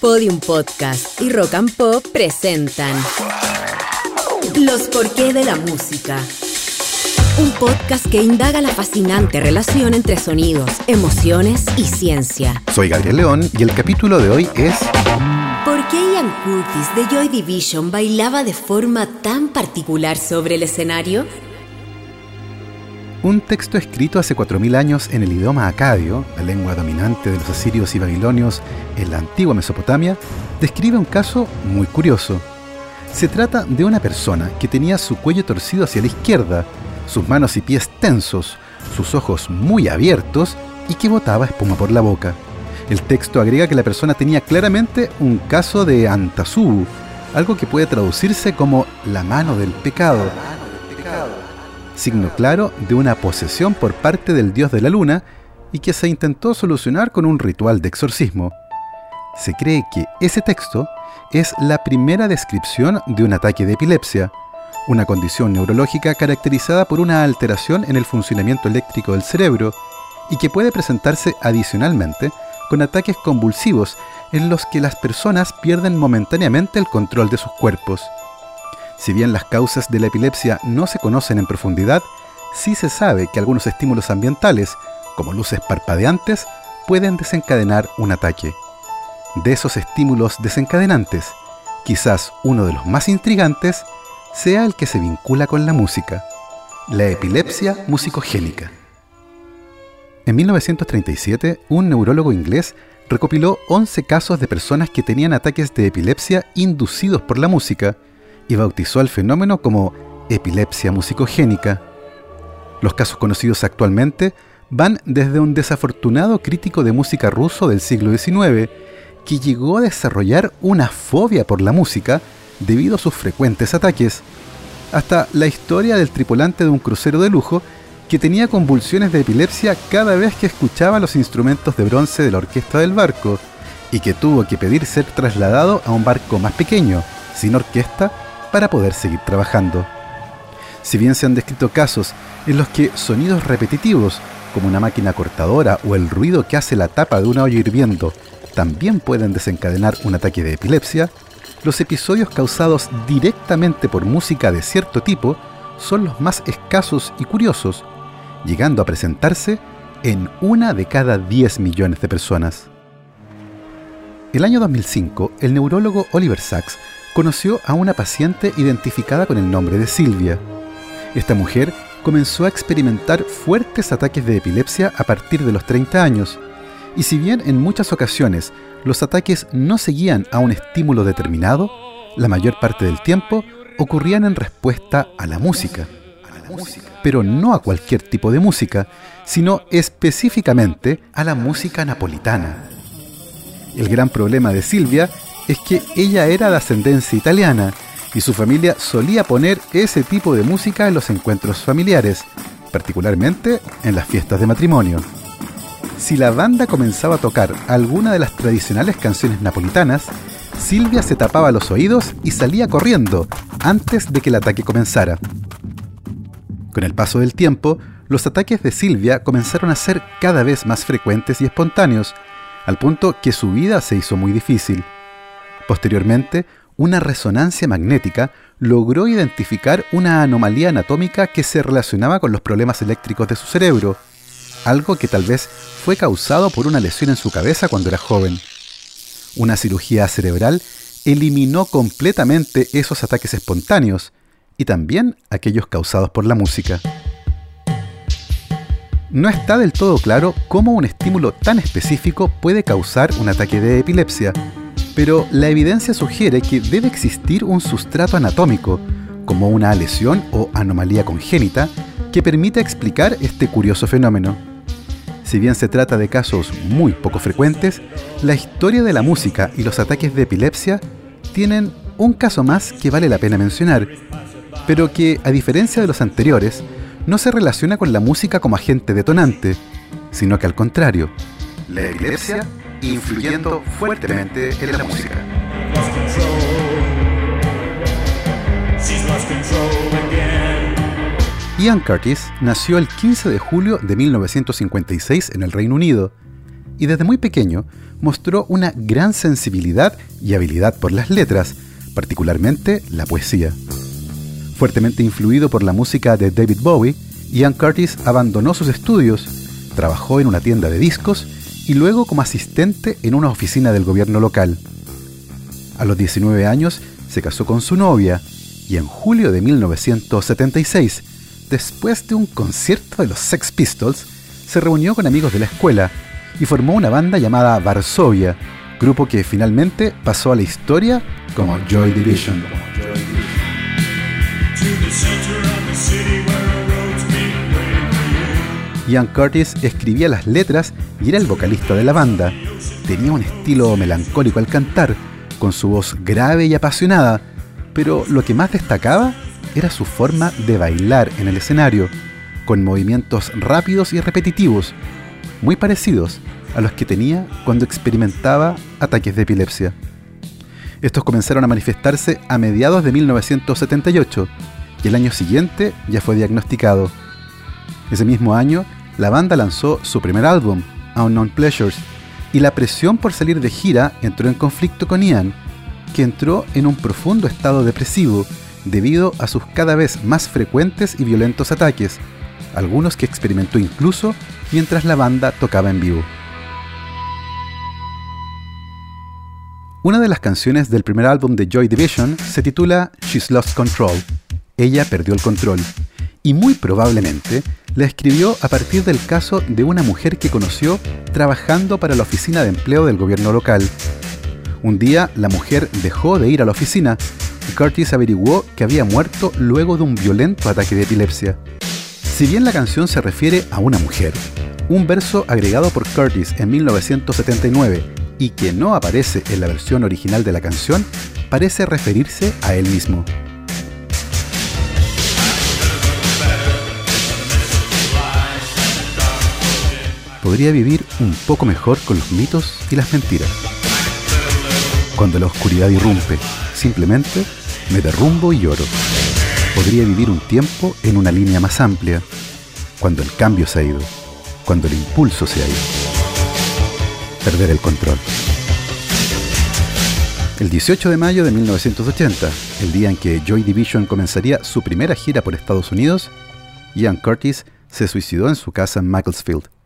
Podium Podcast y Rock and Pop presentan Los porqué de la música. Un podcast que indaga la fascinante relación entre sonidos, emociones y ciencia. Soy Gabriel León y el capítulo de hoy es ¿Por qué Ian Curtis de Joy Division bailaba de forma tan particular sobre el escenario? Un texto escrito hace 4.000 años en el idioma acadio, la lengua dominante de los asirios y babilonios en la antigua Mesopotamia, describe un caso muy curioso. Se trata de una persona que tenía su cuello torcido hacia la izquierda, sus manos y pies tensos, sus ojos muy abiertos y que botaba espuma por la boca. El texto agrega que la persona tenía claramente un caso de Antasú, algo que puede traducirse como la mano del pecado signo claro de una posesión por parte del dios de la luna y que se intentó solucionar con un ritual de exorcismo. Se cree que ese texto es la primera descripción de un ataque de epilepsia, una condición neurológica caracterizada por una alteración en el funcionamiento eléctrico del cerebro y que puede presentarse adicionalmente con ataques convulsivos en los que las personas pierden momentáneamente el control de sus cuerpos. Si bien las causas de la epilepsia no se conocen en profundidad, sí se sabe que algunos estímulos ambientales, como luces parpadeantes, pueden desencadenar un ataque. De esos estímulos desencadenantes, quizás uno de los más intrigantes sea el que se vincula con la música, la epilepsia musicogénica. En 1937, un neurólogo inglés recopiló 11 casos de personas que tenían ataques de epilepsia inducidos por la música y bautizó al fenómeno como epilepsia musicogénica. Los casos conocidos actualmente van desde un desafortunado crítico de música ruso del siglo XIX que llegó a desarrollar una fobia por la música debido a sus frecuentes ataques, hasta la historia del tripulante de un crucero de lujo que tenía convulsiones de epilepsia cada vez que escuchaba los instrumentos de bronce de la orquesta del barco y que tuvo que pedir ser trasladado a un barco más pequeño, sin orquesta, para poder seguir trabajando. Si bien se han descrito casos en los que sonidos repetitivos, como una máquina cortadora o el ruido que hace la tapa de una olla hirviendo, también pueden desencadenar un ataque de epilepsia, los episodios causados directamente por música de cierto tipo son los más escasos y curiosos, llegando a presentarse en una de cada 10 millones de personas. El año 2005, el neurólogo Oliver Sacks conoció a una paciente identificada con el nombre de Silvia. Esta mujer comenzó a experimentar fuertes ataques de epilepsia a partir de los 30 años, y si bien en muchas ocasiones los ataques no seguían a un estímulo determinado, la mayor parte del tiempo ocurrían en respuesta a la música. Pero no a cualquier tipo de música, sino específicamente a la música napolitana. El gran problema de Silvia es que ella era de ascendencia italiana y su familia solía poner ese tipo de música en los encuentros familiares, particularmente en las fiestas de matrimonio. Si la banda comenzaba a tocar alguna de las tradicionales canciones napolitanas, Silvia se tapaba los oídos y salía corriendo antes de que el ataque comenzara. Con el paso del tiempo, los ataques de Silvia comenzaron a ser cada vez más frecuentes y espontáneos, al punto que su vida se hizo muy difícil. Posteriormente, una resonancia magnética logró identificar una anomalía anatómica que se relacionaba con los problemas eléctricos de su cerebro, algo que tal vez fue causado por una lesión en su cabeza cuando era joven. Una cirugía cerebral eliminó completamente esos ataques espontáneos y también aquellos causados por la música. No está del todo claro cómo un estímulo tan específico puede causar un ataque de epilepsia, pero la evidencia sugiere que debe existir un sustrato anatómico, como una lesión o anomalía congénita, que permita explicar este curioso fenómeno. Si bien se trata de casos muy poco frecuentes, la historia de la música y los ataques de epilepsia tienen un caso más que vale la pena mencionar, pero que, a diferencia de los anteriores, no se relaciona con la música como agente detonante, sino que al contrario, la epilepsia influyendo fuertemente en la música. Ian Curtis nació el 15 de julio de 1956 en el Reino Unido y desde muy pequeño mostró una gran sensibilidad y habilidad por las letras, particularmente la poesía. Fuertemente influido por la música de David Bowie, Ian Curtis abandonó sus estudios, trabajó en una tienda de discos y luego como asistente en una oficina del gobierno local. A los 19 años se casó con su novia y en julio de 1976, después de un concierto de los Sex Pistols, se reunió con amigos de la escuela y formó una banda llamada Varsovia, grupo que finalmente pasó a la historia como Joy Division. Ian Curtis escribía las letras y era el vocalista de la banda. Tenía un estilo melancólico al cantar, con su voz grave y apasionada, pero lo que más destacaba era su forma de bailar en el escenario, con movimientos rápidos y repetitivos, muy parecidos a los que tenía cuando experimentaba ataques de epilepsia. Estos comenzaron a manifestarse a mediados de 1978 y el año siguiente ya fue diagnosticado. Ese mismo año, la banda lanzó su primer álbum, Unknown Pleasures, y la presión por salir de gira entró en conflicto con Ian, que entró en un profundo estado depresivo debido a sus cada vez más frecuentes y violentos ataques, algunos que experimentó incluso mientras la banda tocaba en vivo. Una de las canciones del primer álbum de Joy Division se titula She's Lost Control. Ella perdió el control. Y muy probablemente la escribió a partir del caso de una mujer que conoció trabajando para la oficina de empleo del gobierno local. Un día la mujer dejó de ir a la oficina y Curtis averiguó que había muerto luego de un violento ataque de epilepsia. Si bien la canción se refiere a una mujer, un verso agregado por Curtis en 1979 y que no aparece en la versión original de la canción, parece referirse a él mismo. Podría vivir un poco mejor con los mitos y las mentiras. Cuando la oscuridad irrumpe, simplemente me derrumbo y lloro. Podría vivir un tiempo en una línea más amplia, cuando el cambio se ha ido, cuando el impulso se ha ido perder el control. El 18 de mayo de 1980, el día en que Joy Division comenzaría su primera gira por Estados Unidos, Ian Curtis se suicidó en su casa en Macclesfield.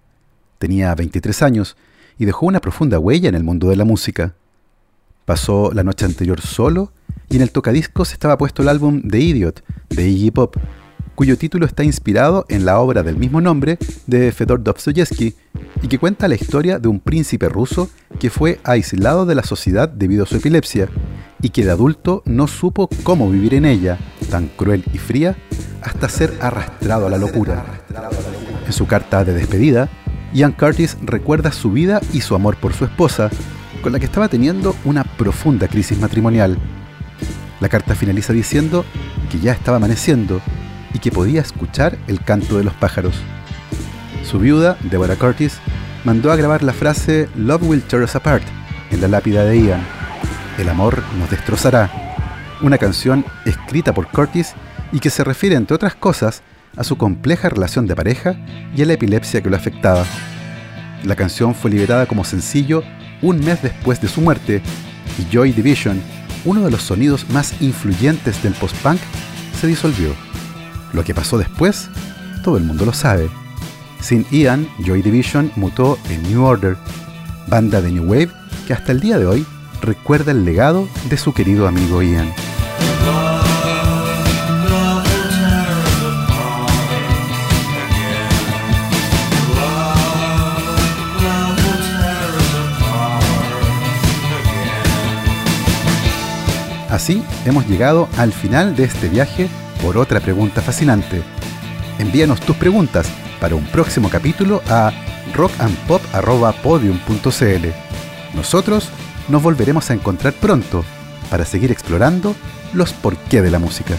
Tenía 23 años y dejó una profunda huella en el mundo de la música. Pasó la noche anterior solo y en el tocadiscos estaba puesto el álbum The Idiot de Iggy Pop, cuyo título está inspirado en la obra del mismo nombre de Fedor Dostoyevsky y que cuenta la historia de un príncipe ruso que fue aislado de la sociedad debido a su epilepsia y que de adulto no supo cómo vivir en ella, tan cruel y fría, hasta ser arrastrado a la locura. En su carta de despedida, Ian Curtis recuerda su vida y su amor por su esposa, con la que estaba teniendo una profunda crisis matrimonial. La carta finaliza diciendo que ya estaba amaneciendo y que podía escuchar el canto de los pájaros. Su viuda, Deborah Curtis, mandó a grabar la frase Love will tear us apart en la lápida de Ian. El amor nos destrozará. Una canción escrita por Curtis y que se refiere, entre otras cosas, a su compleja relación de pareja y a la epilepsia que lo afectaba. La canción fue liberada como sencillo un mes después de su muerte y Joy Division, uno de los sonidos más influyentes del post-punk, se disolvió. Lo que pasó después, todo el mundo lo sabe. Sin Ian, Joy Division mutó en New Order, banda de New Wave que hasta el día de hoy recuerda el legado de su querido amigo Ian. Así hemos llegado al final de este viaje por otra pregunta fascinante. Envíanos tus preguntas para un próximo capítulo a rockandpop.podium.cl. Nosotros nos volveremos a encontrar pronto para seguir explorando los porqué de la música.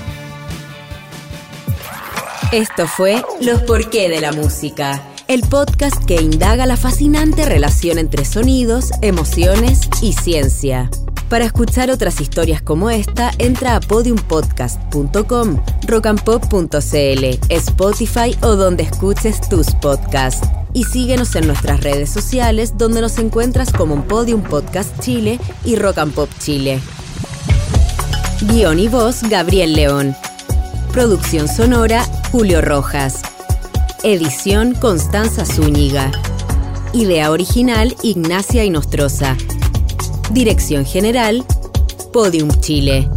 Esto fue Los porqué de la música, el podcast que indaga la fascinante relación entre sonidos, emociones y ciencia. Para escuchar otras historias como esta, entra a podiumpodcast.com, rockandpop.cl, Spotify o donde escuches tus podcasts. y síguenos en nuestras redes sociales donde nos encuentras como Podium Podcast Chile y Rock and Pop Chile. Guión y voz Gabriel León. Producción sonora Julio Rojas. Edición Constanza Zúñiga. Idea original Ignacia Inostroza. Dirección general Podium Chile.